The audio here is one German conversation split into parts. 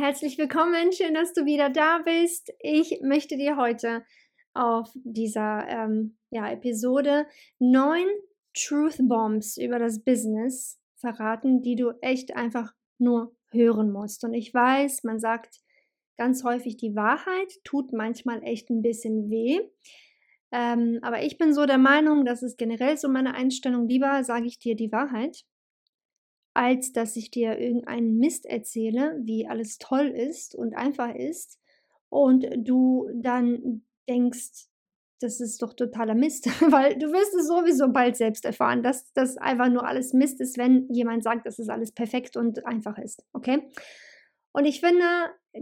Herzlich willkommen, schön, dass du wieder da bist. Ich möchte dir heute auf dieser ähm, ja, Episode neun Truth Bombs über das Business verraten, die du echt einfach nur hören musst. Und ich weiß, man sagt ganz häufig die Wahrheit, tut manchmal echt ein bisschen weh. Ähm, aber ich bin so der Meinung, das ist generell so meine Einstellung, lieber sage ich dir die Wahrheit als dass ich dir irgendeinen Mist erzähle, wie alles toll ist und einfach ist und du dann denkst, das ist doch totaler Mist, weil du wirst es sowieso bald selbst erfahren, dass das einfach nur alles Mist ist, wenn jemand sagt, dass es alles perfekt und einfach ist, okay? Und ich finde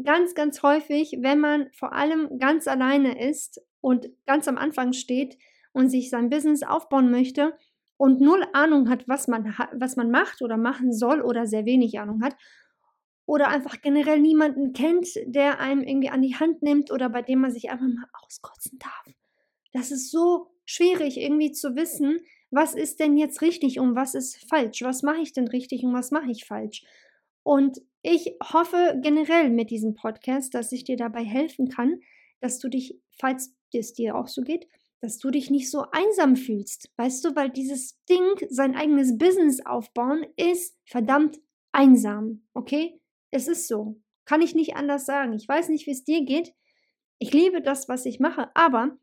ganz, ganz häufig, wenn man vor allem ganz alleine ist und ganz am Anfang steht und sich sein Business aufbauen möchte, und null Ahnung hat, was man, was man macht oder machen soll oder sehr wenig Ahnung hat oder einfach generell niemanden kennt, der einem irgendwie an die Hand nimmt oder bei dem man sich einfach mal auskotzen darf. Das ist so schwierig irgendwie zu wissen, was ist denn jetzt richtig und was ist falsch? Was mache ich denn richtig und was mache ich falsch? Und ich hoffe generell mit diesem Podcast, dass ich dir dabei helfen kann, dass du dich, falls es dir auch so geht, dass du dich nicht so einsam fühlst. Weißt du, weil dieses Ding, sein eigenes Business aufbauen, ist verdammt einsam. Okay? Es ist so. Kann ich nicht anders sagen. Ich weiß nicht, wie es dir geht. Ich liebe das, was ich mache, aber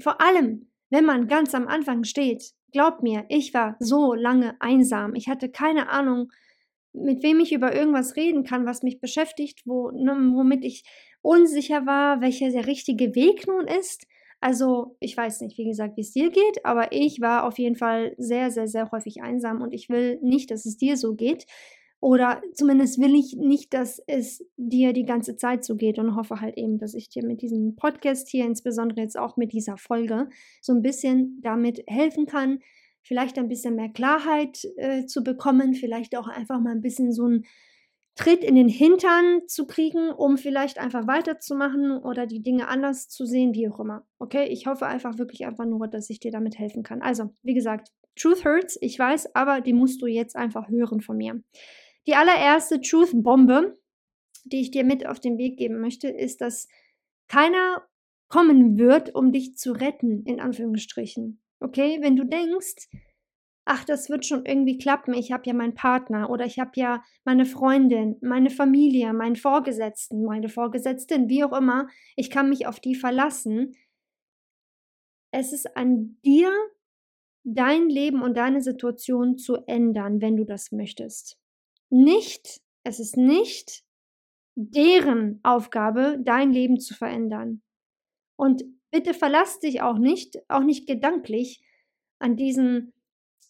vor allem, wenn man ganz am Anfang steht, glaub mir, ich war so lange einsam. Ich hatte keine Ahnung, mit wem ich über irgendwas reden kann, was mich beschäftigt, wo, ne, womit ich unsicher war, welcher der richtige Weg nun ist. Also ich weiß nicht, wie gesagt, wie es dir geht, aber ich war auf jeden Fall sehr, sehr, sehr häufig einsam und ich will nicht, dass es dir so geht. Oder zumindest will ich nicht, dass es dir die ganze Zeit so geht und hoffe halt eben, dass ich dir mit diesem Podcast hier, insbesondere jetzt auch mit dieser Folge, so ein bisschen damit helfen kann, vielleicht ein bisschen mehr Klarheit äh, zu bekommen, vielleicht auch einfach mal ein bisschen so ein Tritt in den Hintern zu kriegen, um vielleicht einfach weiterzumachen oder die Dinge anders zu sehen, wie auch immer. Okay, ich hoffe einfach wirklich einfach nur, dass ich dir damit helfen kann. Also, wie gesagt, Truth hurts, ich weiß, aber die musst du jetzt einfach hören von mir. Die allererste Truth-Bombe, die ich dir mit auf den Weg geben möchte, ist, dass keiner kommen wird, um dich zu retten, in Anführungsstrichen. Okay, wenn du denkst, ach, das wird schon irgendwie klappen, ich habe ja meinen Partner oder ich habe ja meine Freundin, meine Familie, meinen Vorgesetzten, meine Vorgesetzten, wie auch immer, ich kann mich auf die verlassen. Es ist an dir, dein Leben und deine Situation zu ändern, wenn du das möchtest. Nicht, es ist nicht deren Aufgabe, dein Leben zu verändern. Und bitte verlass dich auch nicht, auch nicht gedanklich, an diesen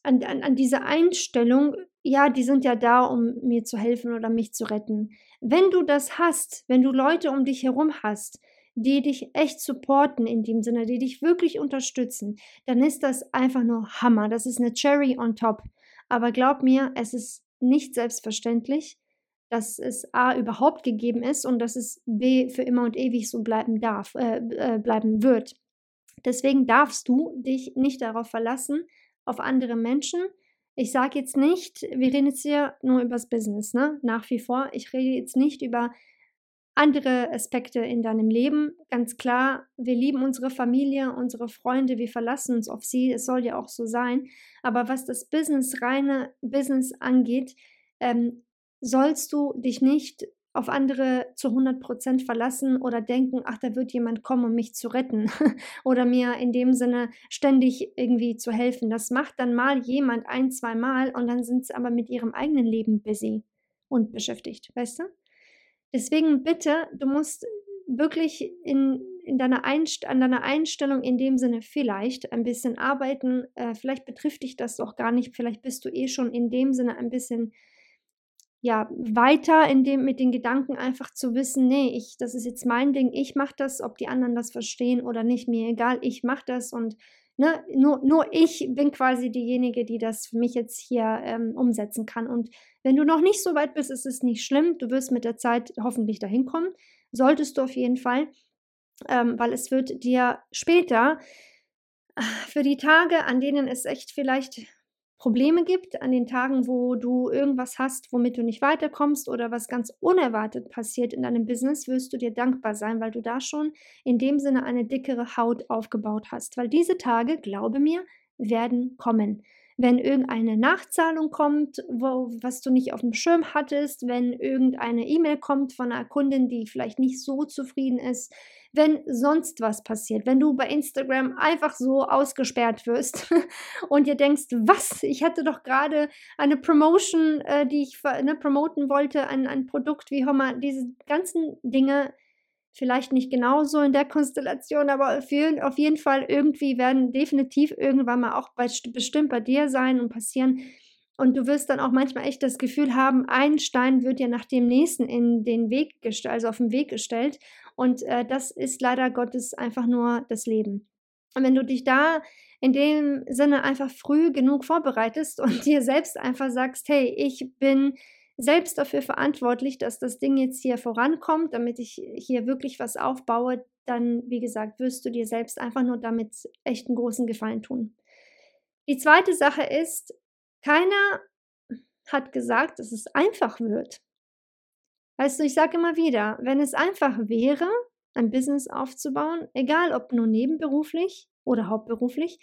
an, an, an diese Einstellung, ja, die sind ja da, um mir zu helfen oder mich zu retten. Wenn du das hast, wenn du Leute um dich herum hast, die dich echt supporten in dem Sinne, die dich wirklich unterstützen, dann ist das einfach nur Hammer. Das ist eine Cherry on top. Aber glaub mir, es ist nicht selbstverständlich, dass es A überhaupt gegeben ist und dass es B für immer und ewig so bleiben darf, äh, äh, bleiben wird. Deswegen darfst du dich nicht darauf verlassen, auf andere Menschen. Ich sage jetzt nicht, wir reden jetzt hier nur über das Business, ne? Nach wie vor. Ich rede jetzt nicht über andere Aspekte in deinem Leben. Ganz klar, wir lieben unsere Familie, unsere Freunde, wir verlassen uns auf sie. Es soll ja auch so sein. Aber was das Business, reine Business angeht, ähm, sollst du dich nicht auf andere zu 100 Prozent verlassen oder denken, ach, da wird jemand kommen, um mich zu retten oder mir in dem Sinne ständig irgendwie zu helfen. Das macht dann mal jemand ein, zwei Mal und dann sind sie aber mit ihrem eigenen Leben busy und beschäftigt, weißt du? Deswegen bitte, du musst wirklich in, in deiner Einst an deiner Einstellung in dem Sinne vielleicht ein bisschen arbeiten. Äh, vielleicht betrifft dich das doch gar nicht. Vielleicht bist du eh schon in dem Sinne ein bisschen ja, weiter in dem, mit den Gedanken einfach zu wissen, nee, ich, das ist jetzt mein Ding, ich mache das, ob die anderen das verstehen oder nicht, mir egal, ich mache das und ne, nur, nur ich bin quasi diejenige, die das für mich jetzt hier ähm, umsetzen kann. Und wenn du noch nicht so weit bist, ist es nicht schlimm, du wirst mit der Zeit hoffentlich dahin kommen, solltest du auf jeden Fall, ähm, weil es wird dir später äh, für die Tage, an denen es echt vielleicht Probleme gibt, an den Tagen, wo du irgendwas hast, womit du nicht weiterkommst oder was ganz unerwartet passiert in deinem Business, wirst du dir dankbar sein, weil du da schon in dem Sinne eine dickere Haut aufgebaut hast. Weil diese Tage, glaube mir, werden kommen wenn irgendeine Nachzahlung kommt, wo, was du nicht auf dem Schirm hattest, wenn irgendeine E-Mail kommt von einer Kundin, die vielleicht nicht so zufrieden ist, wenn sonst was passiert, wenn du bei Instagram einfach so ausgesperrt wirst und dir denkst, was, ich hatte doch gerade eine Promotion, äh, die ich ne, promoten wollte, ein, ein Produkt, wie auch immer, diese ganzen Dinge vielleicht nicht genauso in der Konstellation, aber auf jeden Fall irgendwie werden definitiv irgendwann mal auch bei, bestimmt bei dir sein und passieren. Und du wirst dann auch manchmal echt das Gefühl haben, ein Stein wird dir nach dem nächsten in den Weg gestellt, also auf den Weg gestellt. Und äh, das ist leider Gottes einfach nur das Leben. Und wenn du dich da in dem Sinne einfach früh genug vorbereitest und dir selbst einfach sagst, hey, ich bin selbst dafür verantwortlich, dass das Ding jetzt hier vorankommt, damit ich hier wirklich was aufbaue, dann, wie gesagt, wirst du dir selbst einfach nur damit echt einen großen Gefallen tun. Die zweite Sache ist, keiner hat gesagt, dass es einfach wird. Weißt du, ich sage immer wieder, wenn es einfach wäre, ein Business aufzubauen, egal ob nur nebenberuflich oder hauptberuflich,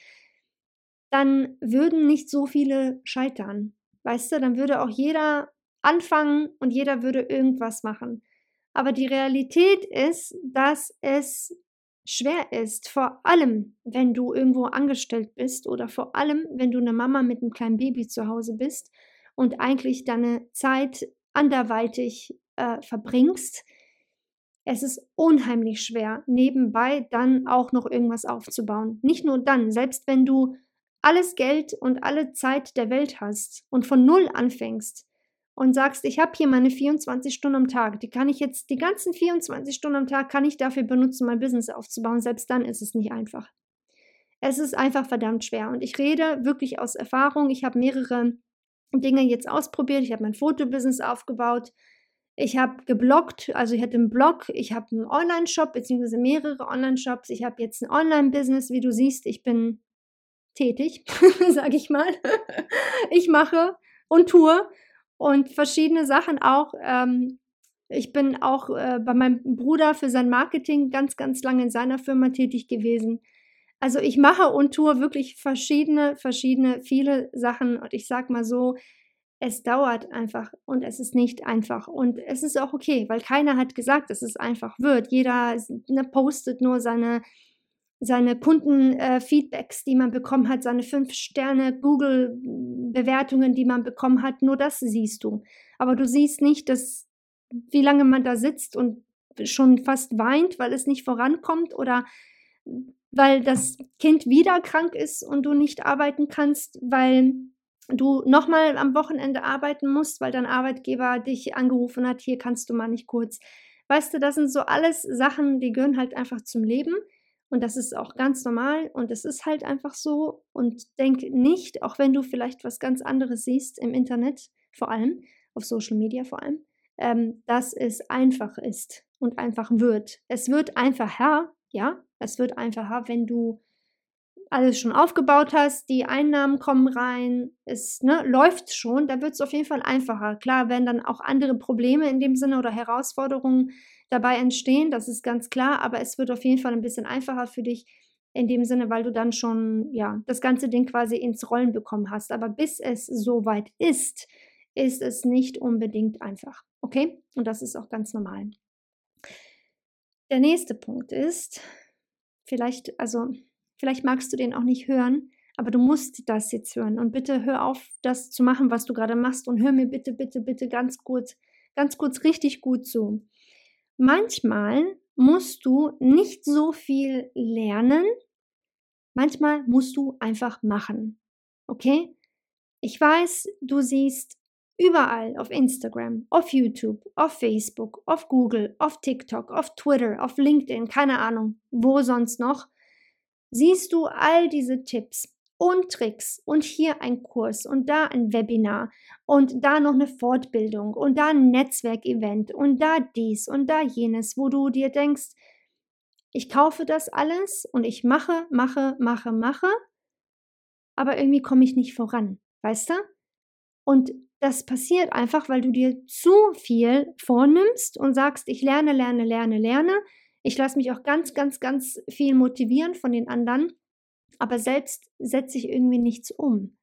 dann würden nicht so viele scheitern. Weißt du, dann würde auch jeder anfangen und jeder würde irgendwas machen. Aber die Realität ist, dass es schwer ist, vor allem wenn du irgendwo angestellt bist oder vor allem wenn du eine Mama mit einem kleinen Baby zu Hause bist und eigentlich deine Zeit anderweitig äh, verbringst. Es ist unheimlich schwer, nebenbei dann auch noch irgendwas aufzubauen. Nicht nur dann, selbst wenn du alles Geld und alle Zeit der Welt hast und von Null anfängst, und sagst, ich habe hier meine 24 Stunden am Tag, die kann ich jetzt, die ganzen 24 Stunden am Tag kann ich dafür benutzen, mein Business aufzubauen. Selbst dann ist es nicht einfach. Es ist einfach verdammt schwer. Und ich rede wirklich aus Erfahrung. Ich habe mehrere Dinge jetzt ausprobiert. Ich habe mein Fotobusiness aufgebaut. Ich habe gebloggt, also ich hatte einen Blog, ich habe einen Online-Shop, beziehungsweise mehrere Online-Shops. Ich habe jetzt ein Online-Business, wie du siehst. Ich bin tätig, sage ich mal. ich mache und tue und verschiedene Sachen auch. Ähm, ich bin auch äh, bei meinem Bruder für sein Marketing ganz, ganz lange in seiner Firma tätig gewesen. Also ich mache und tue wirklich verschiedene, verschiedene, viele Sachen und ich sag mal so, es dauert einfach und es ist nicht einfach und es ist auch okay, weil keiner hat gesagt, dass es einfach wird. Jeder ne, postet nur seine seine Kundenfeedbacks, äh, die man bekommen hat, seine fünf Sterne Google-Bewertungen, die man bekommen hat, nur das siehst du. Aber du siehst nicht, dass wie lange man da sitzt und schon fast weint, weil es nicht vorankommt oder weil das Kind wieder krank ist und du nicht arbeiten kannst, weil du nochmal am Wochenende arbeiten musst, weil dein Arbeitgeber dich angerufen hat, hier kannst du mal nicht kurz. Weißt du, das sind so alles Sachen, die gehören halt einfach zum Leben. Und das ist auch ganz normal und es ist halt einfach so. Und denk nicht, auch wenn du vielleicht was ganz anderes siehst im Internet, vor allem, auf Social Media vor allem, ähm, dass es einfach ist und einfach wird. Es wird einfacher, ja, es wird einfacher, wenn du alles schon aufgebaut hast, die Einnahmen kommen rein, es ne, läuft schon, da wird es auf jeden Fall einfacher. Klar werden dann auch andere Probleme in dem Sinne oder Herausforderungen dabei entstehen, das ist ganz klar, aber es wird auf jeden Fall ein bisschen einfacher für dich in dem Sinne, weil du dann schon ja das ganze Ding quasi ins Rollen bekommen hast. Aber bis es soweit ist, ist es nicht unbedingt einfach. Okay? Und das ist auch ganz normal. Der nächste Punkt ist, vielleicht, also, vielleicht magst du den auch nicht hören, aber du musst das jetzt hören. Und bitte hör auf, das zu machen, was du gerade machst. Und hör mir bitte, bitte, bitte ganz kurz, ganz kurz richtig gut zu. Manchmal musst du nicht so viel lernen. Manchmal musst du einfach machen. Okay? Ich weiß, du siehst überall auf Instagram, auf YouTube, auf Facebook, auf Google, auf TikTok, auf Twitter, auf LinkedIn, keine Ahnung, wo sonst noch, siehst du all diese Tipps und Tricks und hier ein Kurs und da ein Webinar und da noch eine Fortbildung und da ein Netzwerkevent und da dies und da jenes, wo du dir denkst, ich kaufe das alles und ich mache, mache, mache, mache, aber irgendwie komme ich nicht voran, weißt du? Und das passiert einfach, weil du dir zu viel vornimmst und sagst, ich lerne, lerne, lerne, lerne. Ich lasse mich auch ganz, ganz, ganz viel motivieren von den anderen, aber selbst setze ich irgendwie nichts um.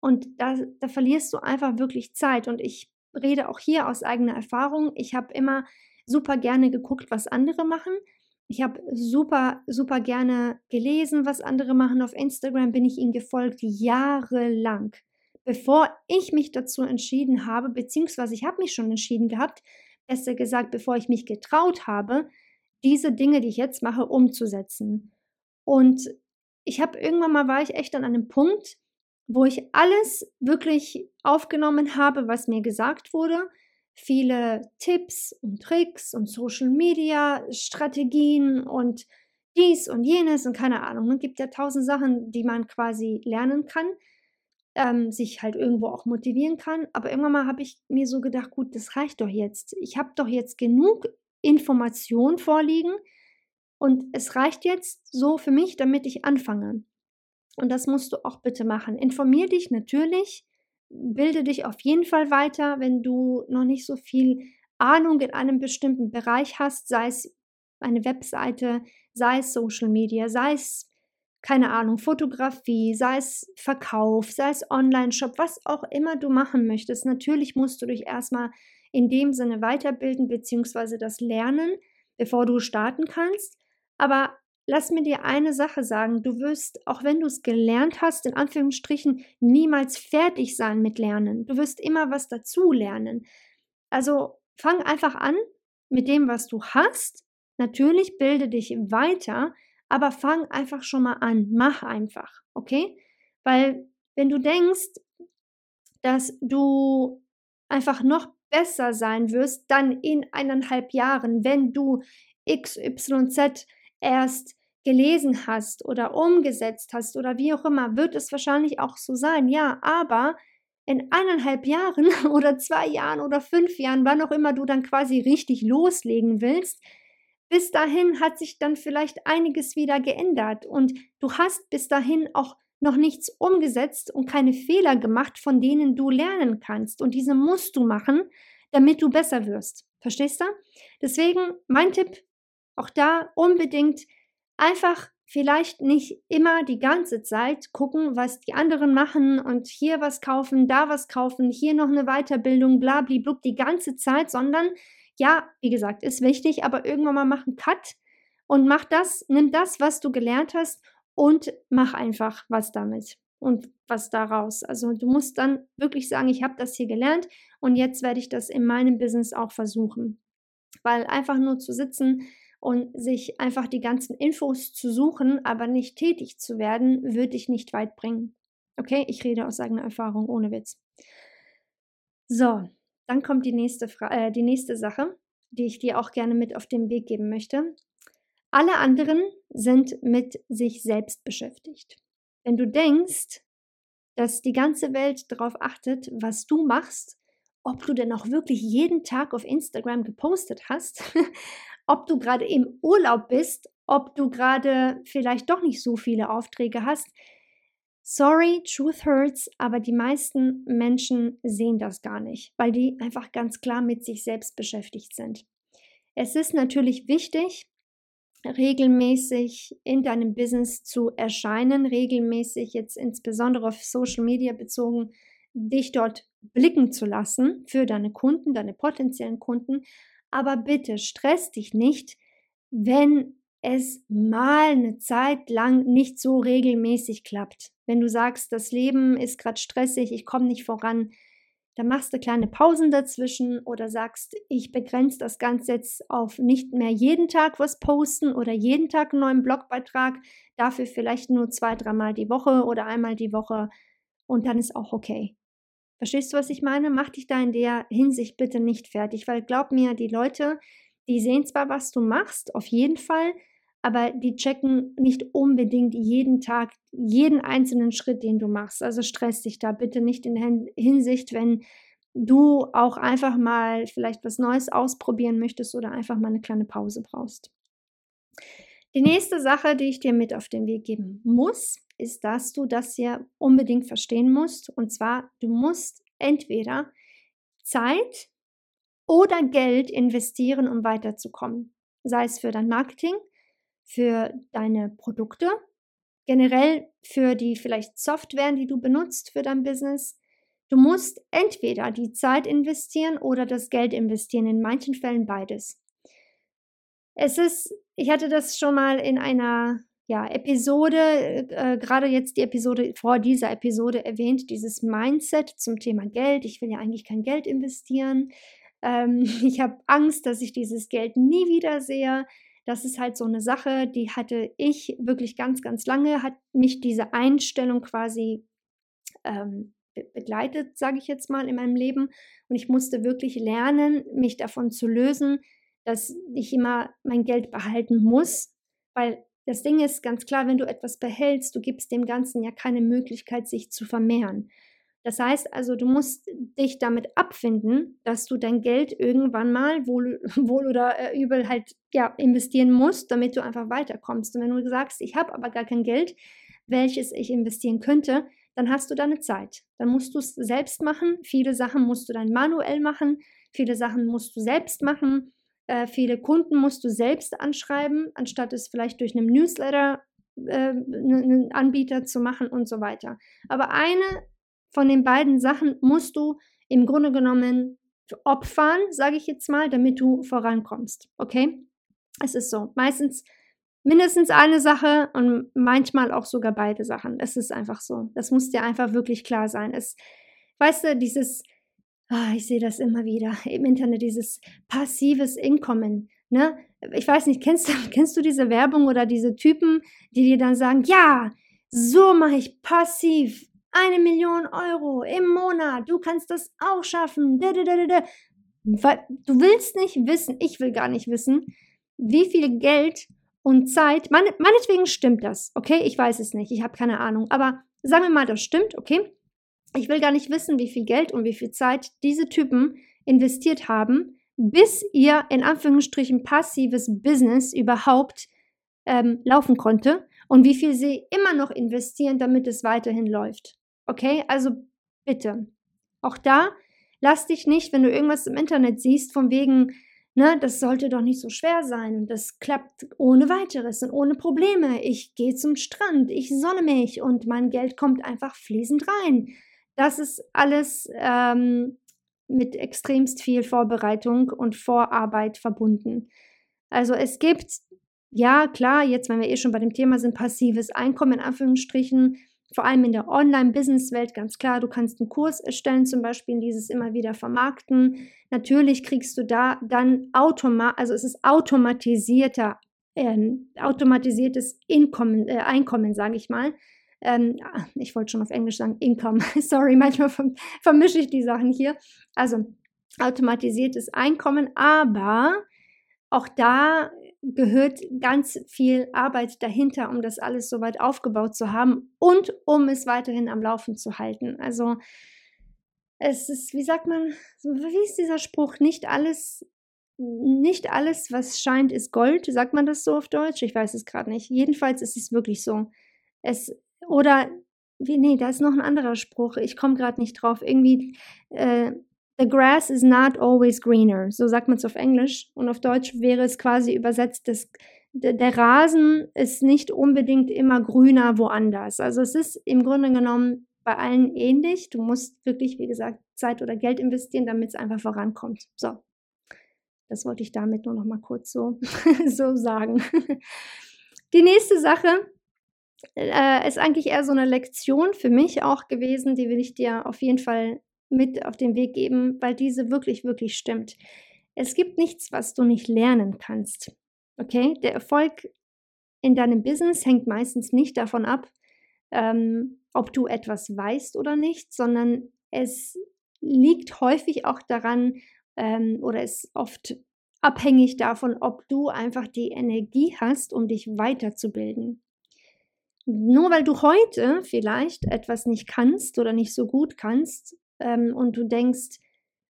Und da, da verlierst du einfach wirklich Zeit. Und ich rede auch hier aus eigener Erfahrung. Ich habe immer super gerne geguckt, was andere machen. Ich habe super, super gerne gelesen, was andere machen. Auf Instagram bin ich ihnen gefolgt, jahrelang bevor ich mich dazu entschieden habe, beziehungsweise ich habe mich schon entschieden gehabt, besser gesagt, bevor ich mich getraut habe, diese Dinge, die ich jetzt mache, umzusetzen. Und ich habe irgendwann mal war ich echt an einem Punkt, wo ich alles wirklich aufgenommen habe, was mir gesagt wurde. Viele Tipps und Tricks und Social Media Strategien und dies und jenes und keine Ahnung. Es gibt ja tausend Sachen, die man quasi lernen kann ähm, sich halt irgendwo auch motivieren kann. Aber irgendwann mal habe ich mir so gedacht, gut, das reicht doch jetzt. Ich habe doch jetzt genug Informationen vorliegen und es reicht jetzt so für mich, damit ich anfange. Und das musst du auch bitte machen. Informier dich natürlich, bilde dich auf jeden Fall weiter, wenn du noch nicht so viel Ahnung in einem bestimmten Bereich hast, sei es eine Webseite, sei es Social Media, sei es keine Ahnung, Fotografie, sei es Verkauf, sei es Online-Shop, was auch immer du machen möchtest. Natürlich musst du dich erstmal in dem Sinne weiterbilden bzw. das lernen, bevor du starten kannst. Aber lass mir dir eine Sache sagen, du wirst, auch wenn du es gelernt hast, in Anführungsstrichen, niemals fertig sein mit Lernen. Du wirst immer was dazu lernen. Also fang einfach an mit dem, was du hast. Natürlich bilde dich weiter, aber fang einfach schon mal an, mach einfach, okay? Weil wenn du denkst, dass du einfach noch besser sein wirst, dann in eineinhalb Jahren, wenn du XYZ erst gelesen hast oder umgesetzt hast oder wie auch immer, wird es wahrscheinlich auch so sein. Ja, aber in eineinhalb Jahren oder zwei Jahren oder fünf Jahren, wann auch immer du dann quasi richtig loslegen willst, bis dahin hat sich dann vielleicht einiges wieder geändert und du hast bis dahin auch noch nichts umgesetzt und keine Fehler gemacht, von denen du lernen kannst. Und diese musst du machen, damit du besser wirst. Verstehst du? Deswegen mein Tipp, auch da unbedingt einfach vielleicht nicht immer die ganze Zeit gucken, was die anderen machen und hier was kaufen, da was kaufen, hier noch eine Weiterbildung, bla, bla, die ganze Zeit, sondern ja, wie gesagt, ist wichtig, aber irgendwann mal mach einen Cut und mach das, nimm das, was du gelernt hast und mach einfach was damit und was daraus. Also du musst dann wirklich sagen, ich habe das hier gelernt und jetzt werde ich das in meinem Business auch versuchen. Weil einfach nur zu sitzen und sich einfach die ganzen Infos zu suchen, aber nicht tätig zu werden, würde dich nicht weit bringen. Okay, ich rede aus eigener Erfahrung, ohne Witz. So, dann kommt die nächste, Fra äh, die nächste Sache, die ich dir auch gerne mit auf den Weg geben möchte. Alle anderen sind mit sich selbst beschäftigt. Wenn du denkst, dass die ganze Welt darauf achtet, was du machst, ob du denn auch wirklich jeden Tag auf Instagram gepostet hast, ob du gerade im Urlaub bist, ob du gerade vielleicht doch nicht so viele Aufträge hast, Sorry, truth hurts, aber die meisten Menschen sehen das gar nicht, weil die einfach ganz klar mit sich selbst beschäftigt sind. Es ist natürlich wichtig, regelmäßig in deinem Business zu erscheinen, regelmäßig jetzt insbesondere auf Social Media bezogen, dich dort blicken zu lassen für deine Kunden, deine potenziellen Kunden. Aber bitte stress dich nicht, wenn es mal eine Zeit lang nicht so regelmäßig klappt. Wenn du sagst, das Leben ist gerade stressig, ich komme nicht voran, dann machst du kleine Pausen dazwischen oder sagst, ich begrenze das Ganze jetzt auf nicht mehr jeden Tag was posten oder jeden Tag einen neuen Blogbeitrag, dafür vielleicht nur zwei, dreimal die Woche oder einmal die Woche und dann ist auch okay. Verstehst du, was ich meine? Mach dich da in der Hinsicht bitte nicht fertig, weil glaub mir, die Leute, die sehen zwar, was du machst, auf jeden Fall, aber die checken nicht unbedingt jeden Tag jeden einzelnen Schritt, den du machst. Also stress dich da bitte nicht in Hinsicht, wenn du auch einfach mal vielleicht was Neues ausprobieren möchtest oder einfach mal eine kleine Pause brauchst. Die nächste Sache, die ich dir mit auf den Weg geben muss, ist, dass du das hier unbedingt verstehen musst. Und zwar, du musst entweder Zeit oder Geld investieren, um weiterzukommen. Sei es für dein Marketing, für deine Produkte, generell für die vielleicht Software, die du benutzt für dein Business. Du musst entweder die Zeit investieren oder das Geld investieren, in manchen Fällen beides. Es ist, ich hatte das schon mal in einer ja, Episode, äh, gerade jetzt die Episode vor dieser Episode erwähnt, dieses Mindset zum Thema Geld. Ich will ja eigentlich kein Geld investieren. Ähm, ich habe Angst, dass ich dieses Geld nie wieder sehe das ist halt so eine Sache, die hatte ich wirklich ganz, ganz lange, hat mich diese Einstellung quasi ähm, begleitet, sage ich jetzt mal, in meinem Leben. Und ich musste wirklich lernen, mich davon zu lösen, dass ich immer mein Geld behalten muss, weil das Ding ist ganz klar, wenn du etwas behältst, du gibst dem Ganzen ja keine Möglichkeit, sich zu vermehren. Das heißt also, du musst dich damit abfinden, dass du dein Geld irgendwann mal wohl, wohl oder äh, übel halt ja, investieren musst, damit du einfach weiterkommst. Und wenn du sagst, ich habe aber gar kein Geld, welches ich investieren könnte, dann hast du deine Zeit. Dann musst du es selbst machen. Viele Sachen musst du dann manuell machen. Viele Sachen musst du selbst machen. Äh, viele Kunden musst du selbst anschreiben, anstatt es vielleicht durch einen Newsletter äh, einen Anbieter zu machen und so weiter. Aber eine von den beiden Sachen musst du im Grunde genommen opfern, sage ich jetzt mal, damit du vorankommst. Okay? Es ist so. Meistens mindestens eine Sache und manchmal auch sogar beide Sachen. Es ist einfach so. Das muss dir einfach wirklich klar sein. Es, weißt du, dieses, oh, ich sehe das immer wieder im Internet, dieses passives Einkommen. Ne? Ich weiß nicht, kennst du, kennst du diese Werbung oder diese Typen, die dir dann sagen, ja, so mache ich passiv eine Million Euro im Monat, du kannst das auch schaffen. Du willst nicht wissen, ich will gar nicht wissen, wie viel Geld und Zeit, meine, meinetwegen stimmt das, okay? Ich weiß es nicht, ich habe keine Ahnung, aber sagen wir mal, das stimmt, okay? Ich will gar nicht wissen, wie viel Geld und wie viel Zeit diese Typen investiert haben, bis ihr in Anführungsstrichen passives Business überhaupt ähm, laufen konnte und wie viel sie immer noch investieren, damit es weiterhin läuft. Okay, also bitte. Auch da, lass dich nicht, wenn du irgendwas im Internet siehst, von wegen, ne, das sollte doch nicht so schwer sein und das klappt ohne weiteres und ohne Probleme. Ich gehe zum Strand, ich sonne mich und mein Geld kommt einfach fließend rein. Das ist alles ähm, mit extremst viel Vorbereitung und Vorarbeit verbunden. Also es gibt, ja klar, jetzt wenn wir eh schon bei dem Thema sind, passives Einkommen in Anführungsstrichen, vor allem in der Online-Business-Welt ganz klar, du kannst einen Kurs erstellen, zum Beispiel dieses immer wieder vermarkten. Natürlich kriegst du da dann automat, also es ist automatisierter, äh, automatisiertes Einkommen, äh, Einkommen sage ich mal. Ähm, ah, ich wollte schon auf Englisch sagen, Income. Sorry, manchmal vermische ich die Sachen hier. Also automatisiertes Einkommen, aber auch da gehört ganz viel Arbeit dahinter, um das alles so weit aufgebaut zu haben und um es weiterhin am Laufen zu halten. Also es ist, wie sagt man, wie ist dieser Spruch? Nicht alles, nicht alles, was scheint, ist Gold. Sagt man das so auf Deutsch? Ich weiß es gerade nicht. Jedenfalls ist es wirklich so. Es oder wie, nee, da ist noch ein anderer Spruch. Ich komme gerade nicht drauf. Irgendwie äh, The grass is not always greener. So sagt man es auf Englisch. Und auf Deutsch wäre es quasi übersetzt, dass der Rasen ist nicht unbedingt immer grüner woanders. Also es ist im Grunde genommen bei allen ähnlich. Du musst wirklich, wie gesagt, Zeit oder Geld investieren, damit es einfach vorankommt. So, das wollte ich damit nur noch mal kurz so, so sagen. Die nächste Sache äh, ist eigentlich eher so eine Lektion für mich auch gewesen, die will ich dir auf jeden Fall mit auf den Weg geben, weil diese wirklich, wirklich stimmt. Es gibt nichts, was du nicht lernen kannst. Okay, der Erfolg in deinem Business hängt meistens nicht davon ab, ähm, ob du etwas weißt oder nicht, sondern es liegt häufig auch daran ähm, oder ist oft abhängig davon, ob du einfach die Energie hast, um dich weiterzubilden. Nur weil du heute vielleicht etwas nicht kannst oder nicht so gut kannst ähm, und du denkst,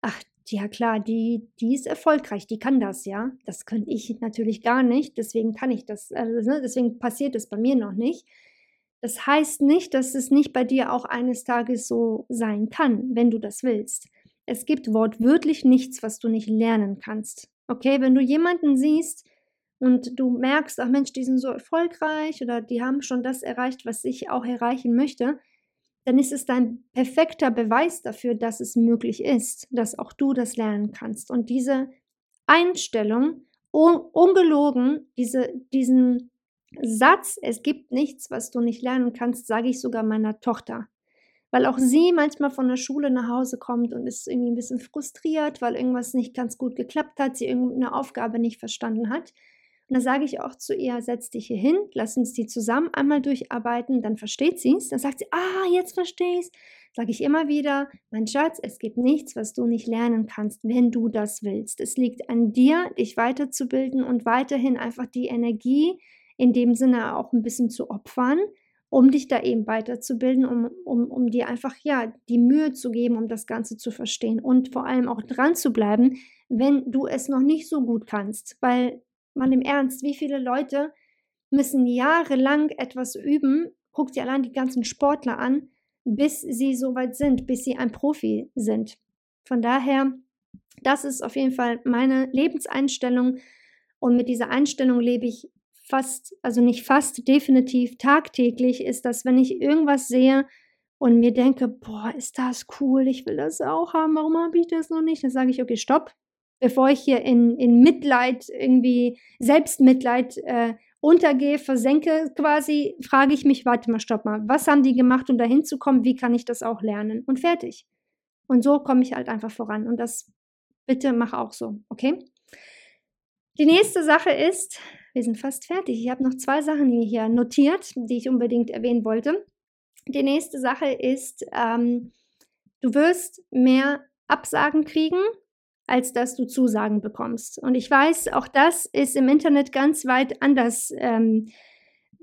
ach, ja klar, die, die ist erfolgreich, die kann das, ja. Das könnte ich natürlich gar nicht, deswegen kann ich das, also, ne, deswegen passiert es bei mir noch nicht. Das heißt nicht, dass es nicht bei dir auch eines Tages so sein kann, wenn du das willst. Es gibt wortwörtlich nichts, was du nicht lernen kannst. Okay, wenn du jemanden siehst und du merkst, ach Mensch, die sind so erfolgreich oder die haben schon das erreicht, was ich auch erreichen möchte, dann ist es dein perfekter Beweis dafür, dass es möglich ist, dass auch du das lernen kannst. Und diese Einstellung, un ungelogen, diese, diesen Satz, es gibt nichts, was du nicht lernen kannst, sage ich sogar meiner Tochter. Weil auch sie manchmal von der Schule nach Hause kommt und ist irgendwie ein bisschen frustriert, weil irgendwas nicht ganz gut geklappt hat, sie irgendeine Aufgabe nicht verstanden hat. Und dann sage ich auch zu ihr, setz dich hier hin, lass uns die zusammen einmal durcharbeiten, dann versteht sie es. Dann sagt sie, ah, jetzt verstehe ich es. Sage ich immer wieder, mein Schatz, es gibt nichts, was du nicht lernen kannst, wenn du das willst. Es liegt an dir, dich weiterzubilden und weiterhin einfach die Energie in dem Sinne auch ein bisschen zu opfern, um dich da eben weiterzubilden, um, um, um dir einfach ja die Mühe zu geben, um das Ganze zu verstehen und vor allem auch dran zu bleiben, wenn du es noch nicht so gut kannst. Weil mal im Ernst, wie viele Leute müssen jahrelang etwas üben, guck dir allein die ganzen Sportler an, bis sie so weit sind, bis sie ein Profi sind. Von daher, das ist auf jeden Fall meine Lebenseinstellung und mit dieser Einstellung lebe ich fast, also nicht fast, definitiv tagtäglich, ist das, wenn ich irgendwas sehe und mir denke, boah, ist das cool, ich will das auch haben, warum habe ich das noch nicht? Dann sage ich, okay, stopp, bevor ich hier in, in Mitleid, irgendwie Selbstmitleid äh, untergehe, versenke quasi, frage ich mich, warte mal, stopp mal, was haben die gemacht, um da hinzukommen, wie kann ich das auch lernen? Und fertig. Und so komme ich halt einfach voran. Und das bitte mach auch so, okay? Die nächste Sache ist, wir sind fast fertig. Ich habe noch zwei Sachen hier notiert, die ich unbedingt erwähnen wollte. Die nächste Sache ist, ähm, du wirst mehr Absagen kriegen als dass du Zusagen bekommst. Und ich weiß, auch das ist im Internet ganz weit anders ähm,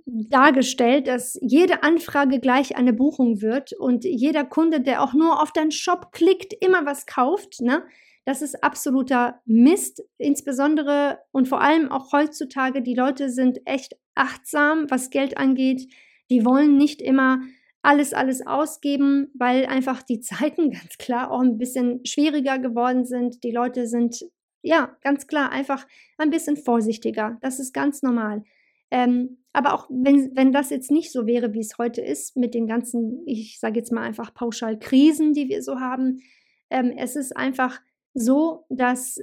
dargestellt, dass jede Anfrage gleich eine Buchung wird und jeder Kunde, der auch nur auf deinen Shop klickt, immer was kauft. Ne? Das ist absoluter Mist, insbesondere und vor allem auch heutzutage. Die Leute sind echt achtsam, was Geld angeht. Die wollen nicht immer alles, alles ausgeben, weil einfach die Zeiten ganz klar auch ein bisschen schwieriger geworden sind. Die Leute sind, ja, ganz klar einfach ein bisschen vorsichtiger. Das ist ganz normal. Ähm, aber auch wenn, wenn das jetzt nicht so wäre, wie es heute ist, mit den ganzen, ich sage jetzt mal einfach pauschal Krisen, die wir so haben, ähm, es ist einfach so, dass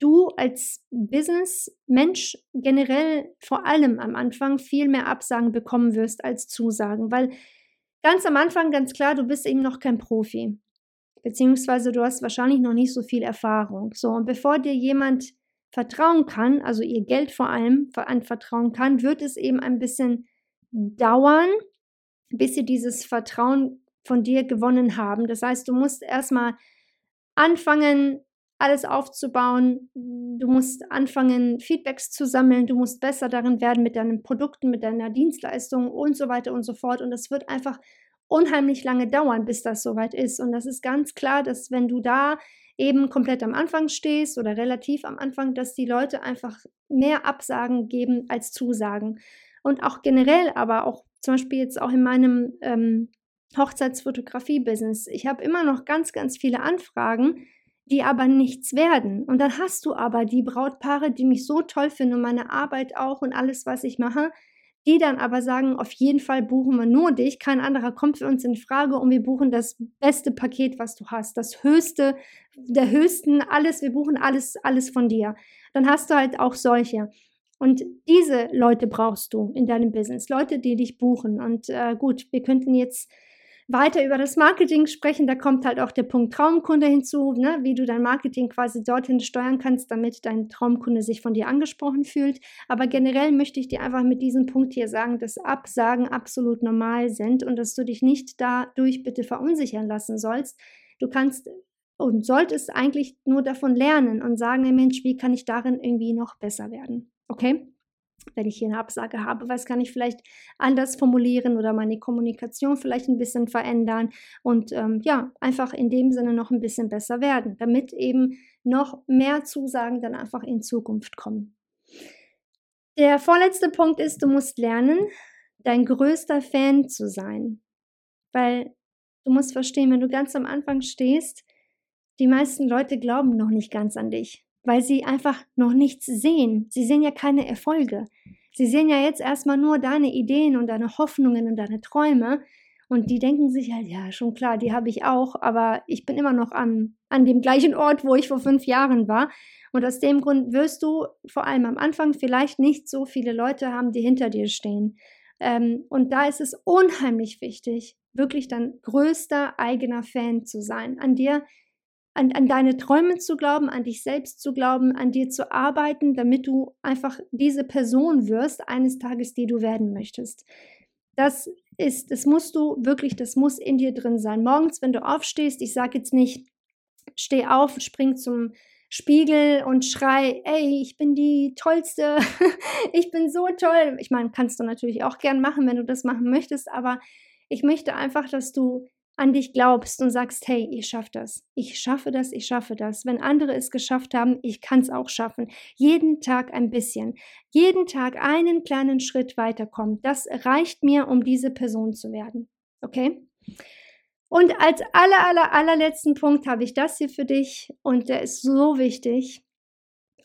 du als Business-Mensch generell vor allem am Anfang viel mehr Absagen bekommen wirst als Zusagen, weil ganz am Anfang ganz klar, du bist eben noch kein Profi, beziehungsweise du hast wahrscheinlich noch nicht so viel Erfahrung. So, und bevor dir jemand vertrauen kann, also ihr Geld vor allem anvertrauen kann, wird es eben ein bisschen dauern, bis sie dieses Vertrauen von dir gewonnen haben. Das heißt, du musst erstmal anfangen, alles aufzubauen. Du musst anfangen, Feedbacks zu sammeln. Du musst besser darin werden mit deinen Produkten, mit deiner Dienstleistung und so weiter und so fort. Und das wird einfach unheimlich lange dauern, bis das soweit ist. Und das ist ganz klar, dass wenn du da eben komplett am Anfang stehst oder relativ am Anfang, dass die Leute einfach mehr Absagen geben als Zusagen. Und auch generell, aber auch zum Beispiel jetzt auch in meinem ähm, Hochzeitsfotografie-Business. Ich habe immer noch ganz, ganz viele Anfragen, die aber nichts werden. Und dann hast du aber die Brautpaare, die mich so toll finden und meine Arbeit auch und alles, was ich mache, die dann aber sagen, auf jeden Fall buchen wir nur dich, kein anderer kommt für uns in Frage und wir buchen das beste Paket, was du hast, das höchste, der höchsten, alles, wir buchen alles, alles von dir. Dann hast du halt auch solche. Und diese Leute brauchst du in deinem Business, Leute, die dich buchen. Und äh, gut, wir könnten jetzt weiter über das Marketing sprechen. Da kommt halt auch der Punkt Traumkunde hinzu, ne? wie du dein Marketing quasi dorthin steuern kannst, damit dein Traumkunde sich von dir angesprochen fühlt. Aber generell möchte ich dir einfach mit diesem Punkt hier sagen, dass Absagen absolut normal sind und dass du dich nicht dadurch bitte verunsichern lassen sollst. Du kannst und solltest eigentlich nur davon lernen und sagen, Mensch, wie kann ich darin irgendwie noch besser werden? Okay? Wenn ich hier eine Absage habe, was kann ich vielleicht anders formulieren oder meine Kommunikation vielleicht ein bisschen verändern und ähm, ja, einfach in dem Sinne noch ein bisschen besser werden, damit eben noch mehr Zusagen dann einfach in Zukunft kommen. Der vorletzte Punkt ist, du musst lernen, dein größter Fan zu sein, weil du musst verstehen, wenn du ganz am Anfang stehst, die meisten Leute glauben noch nicht ganz an dich weil sie einfach noch nichts sehen. Sie sehen ja keine Erfolge. Sie sehen ja jetzt erstmal nur deine Ideen und deine Hoffnungen und deine Träume. Und die denken sich halt, ja, schon klar, die habe ich auch, aber ich bin immer noch an, an dem gleichen Ort, wo ich vor fünf Jahren war. Und aus dem Grund wirst du vor allem am Anfang vielleicht nicht so viele Leute haben, die hinter dir stehen. Ähm, und da ist es unheimlich wichtig, wirklich dein größter eigener Fan zu sein, an dir an, an deine Träume zu glauben, an dich selbst zu glauben, an dir zu arbeiten, damit du einfach diese Person wirst, eines Tages, die du werden möchtest. Das ist, das musst du wirklich, das muss in dir drin sein. Morgens, wenn du aufstehst, ich sage jetzt nicht, steh auf, spring zum Spiegel und schrei, ey, ich bin die Tollste, ich bin so toll. Ich meine, kannst du natürlich auch gern machen, wenn du das machen möchtest, aber ich möchte einfach, dass du an dich glaubst und sagst, hey, ich schaffe das, ich schaffe das, ich schaffe das. Wenn andere es geschafft haben, ich kann es auch schaffen. Jeden Tag ein bisschen, jeden Tag einen kleinen Schritt weiterkommen. Das reicht mir, um diese Person zu werden. Okay? Und als aller, aller, allerletzten Punkt habe ich das hier für dich und der ist so wichtig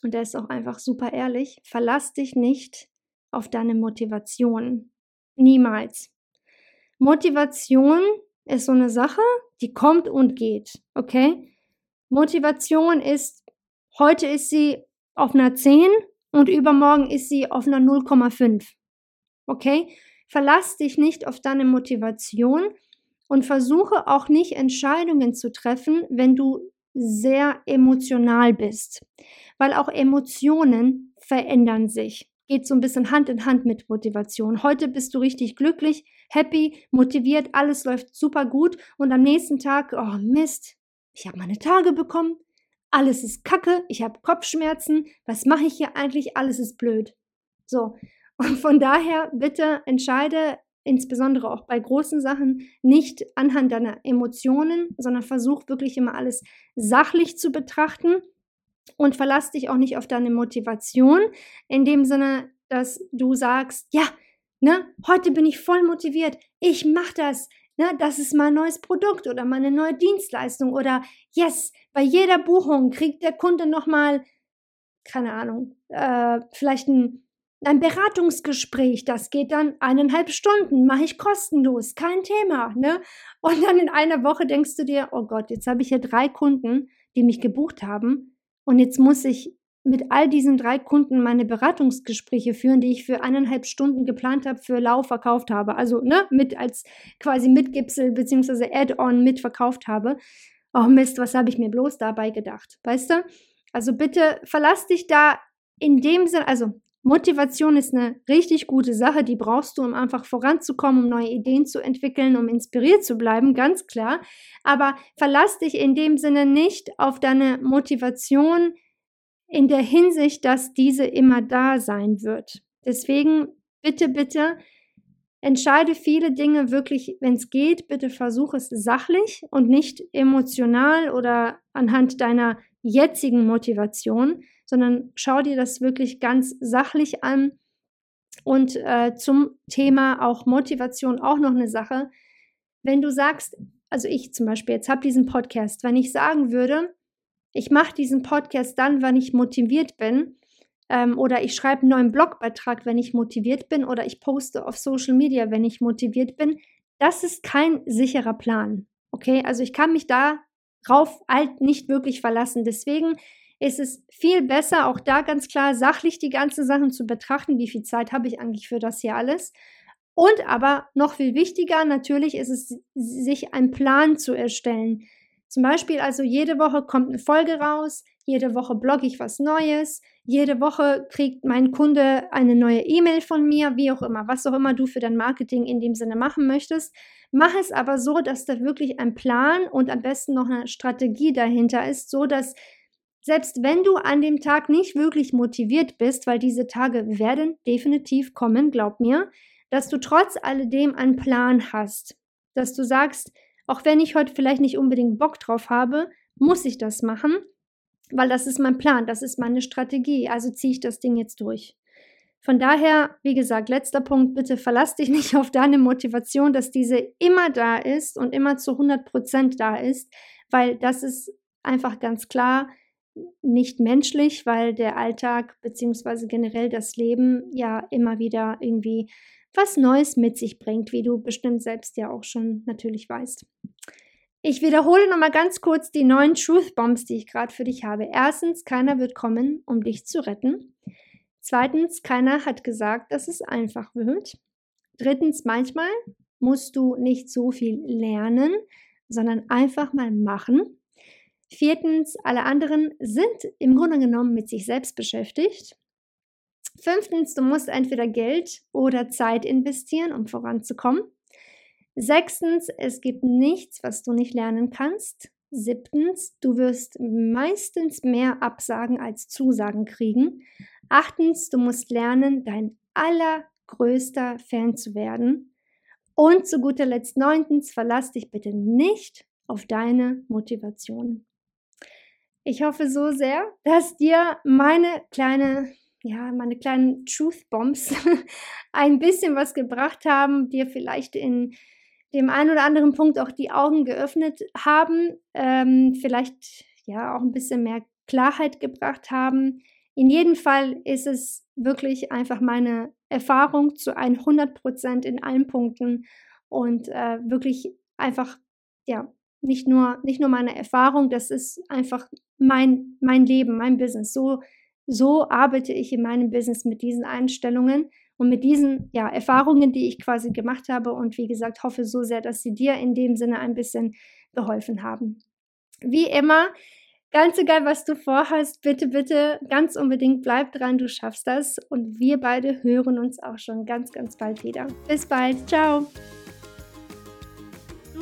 und der ist auch einfach super ehrlich. Verlass dich nicht auf deine Motivation. Niemals. Motivation ist so eine Sache, die kommt und geht. Okay? Motivation ist, heute ist sie auf einer 10 und übermorgen ist sie auf einer 0,5. Okay? Verlass dich nicht auf deine Motivation und versuche auch nicht Entscheidungen zu treffen, wenn du sehr emotional bist, weil auch Emotionen verändern sich geht so ein bisschen Hand in Hand mit Motivation. Heute bist du richtig glücklich, happy, motiviert, alles läuft super gut und am nächsten Tag, oh Mist, ich habe meine Tage bekommen, alles ist kacke, ich habe Kopfschmerzen, was mache ich hier eigentlich, alles ist blöd. So, und von daher bitte entscheide insbesondere auch bei großen Sachen nicht anhand deiner Emotionen, sondern versuch wirklich immer alles sachlich zu betrachten und verlass dich auch nicht auf deine Motivation, in dem Sinne, dass du sagst, ja, ne, heute bin ich voll motiviert, ich mache das, ne, das ist mein neues Produkt oder meine neue Dienstleistung oder yes, bei jeder Buchung kriegt der Kunde nochmal, keine Ahnung, äh, vielleicht ein, ein Beratungsgespräch, das geht dann eineinhalb Stunden, mache ich kostenlos, kein Thema, ne? Und dann in einer Woche denkst du dir, oh Gott, jetzt habe ich hier drei Kunden, die mich gebucht haben und jetzt muss ich mit all diesen drei Kunden meine Beratungsgespräche führen, die ich für eineinhalb Stunden geplant habe, für Lau verkauft habe. Also ne, mit als quasi Mitgipsel bzw. Add-on mitverkauft habe. Oh Mist, was habe ich mir bloß dabei gedacht? Weißt du? Also bitte verlass dich da in dem Sinne, also Motivation ist eine richtig gute Sache, die brauchst du, um einfach voranzukommen, um neue Ideen zu entwickeln, um inspiriert zu bleiben, ganz klar. Aber verlass dich in dem Sinne nicht auf deine Motivation in der Hinsicht, dass diese immer da sein wird. Deswegen bitte, bitte entscheide viele Dinge wirklich, wenn es geht, bitte versuche es sachlich und nicht emotional oder anhand deiner jetzigen Motivation, sondern schau dir das wirklich ganz sachlich an. Und äh, zum Thema auch Motivation auch noch eine Sache. Wenn du sagst, also ich zum Beispiel jetzt habe diesen Podcast, wenn ich sagen würde, ich mache diesen Podcast dann, wenn ich motiviert bin, ähm, oder ich schreibe einen neuen Blogbeitrag, wenn ich motiviert bin oder ich poste auf Social Media, wenn ich motiviert bin. Das ist kein sicherer Plan. Okay, also ich kann mich darauf halt nicht wirklich verlassen. Deswegen ist es viel besser, auch da ganz klar sachlich die ganzen Sachen zu betrachten. Wie viel Zeit habe ich eigentlich für das hier alles? Und aber noch viel wichtiger natürlich ist es, sich einen Plan zu erstellen. Zum Beispiel also jede Woche kommt eine Folge raus, jede Woche blogge ich was Neues, jede Woche kriegt mein Kunde eine neue E-Mail von mir, wie auch immer, was auch immer du für dein Marketing in dem Sinne machen möchtest. Mach es aber so, dass da wirklich ein Plan und am besten noch eine Strategie dahinter ist, so dass selbst wenn du an dem Tag nicht wirklich motiviert bist, weil diese Tage werden definitiv kommen, glaub mir, dass du trotz alledem einen Plan hast, dass du sagst, auch wenn ich heute vielleicht nicht unbedingt Bock drauf habe, muss ich das machen, weil das ist mein Plan, das ist meine Strategie. Also ziehe ich das Ding jetzt durch. Von daher, wie gesagt, letzter Punkt, bitte verlass dich nicht auf deine Motivation, dass diese immer da ist und immer zu 100 Prozent da ist, weil das ist einfach ganz klar nicht menschlich, weil der Alltag beziehungsweise generell das Leben ja immer wieder irgendwie was Neues mit sich bringt, wie du bestimmt selbst ja auch schon natürlich weißt. Ich wiederhole nochmal ganz kurz die neuen Truth Bombs, die ich gerade für dich habe. Erstens, keiner wird kommen, um dich zu retten. Zweitens, keiner hat gesagt, dass es einfach wird. Drittens, manchmal musst du nicht so viel lernen, sondern einfach mal machen. Viertens, alle anderen sind im Grunde genommen mit sich selbst beschäftigt. Fünftens, du musst entweder Geld oder Zeit investieren, um voranzukommen. Sechstens, es gibt nichts, was du nicht lernen kannst. Siebtens, du wirst meistens mehr Absagen als Zusagen kriegen. Achtens, du musst lernen, dein allergrößter Fan zu werden. Und zu guter Letzt neuntens, verlass dich bitte nicht auf deine Motivation. Ich hoffe so sehr, dass dir meine kleine ja, meine kleinen Truth Bombs ein bisschen was gebracht haben, dir vielleicht in dem einen oder anderen Punkt auch die Augen geöffnet haben, ähm, vielleicht ja auch ein bisschen mehr Klarheit gebracht haben. In jedem Fall ist es wirklich einfach meine Erfahrung zu 100 Prozent in allen Punkten und äh, wirklich einfach, ja, nicht nur, nicht nur meine Erfahrung, das ist einfach mein, mein Leben, mein Business. So so arbeite ich in meinem Business mit diesen Einstellungen und mit diesen ja, Erfahrungen, die ich quasi gemacht habe. Und wie gesagt, hoffe so sehr, dass sie dir in dem Sinne ein bisschen geholfen haben. Wie immer, ganz egal, was du vorhast, bitte, bitte, ganz unbedingt bleib dran, du schaffst das. Und wir beide hören uns auch schon ganz, ganz bald wieder. Bis bald. Ciao.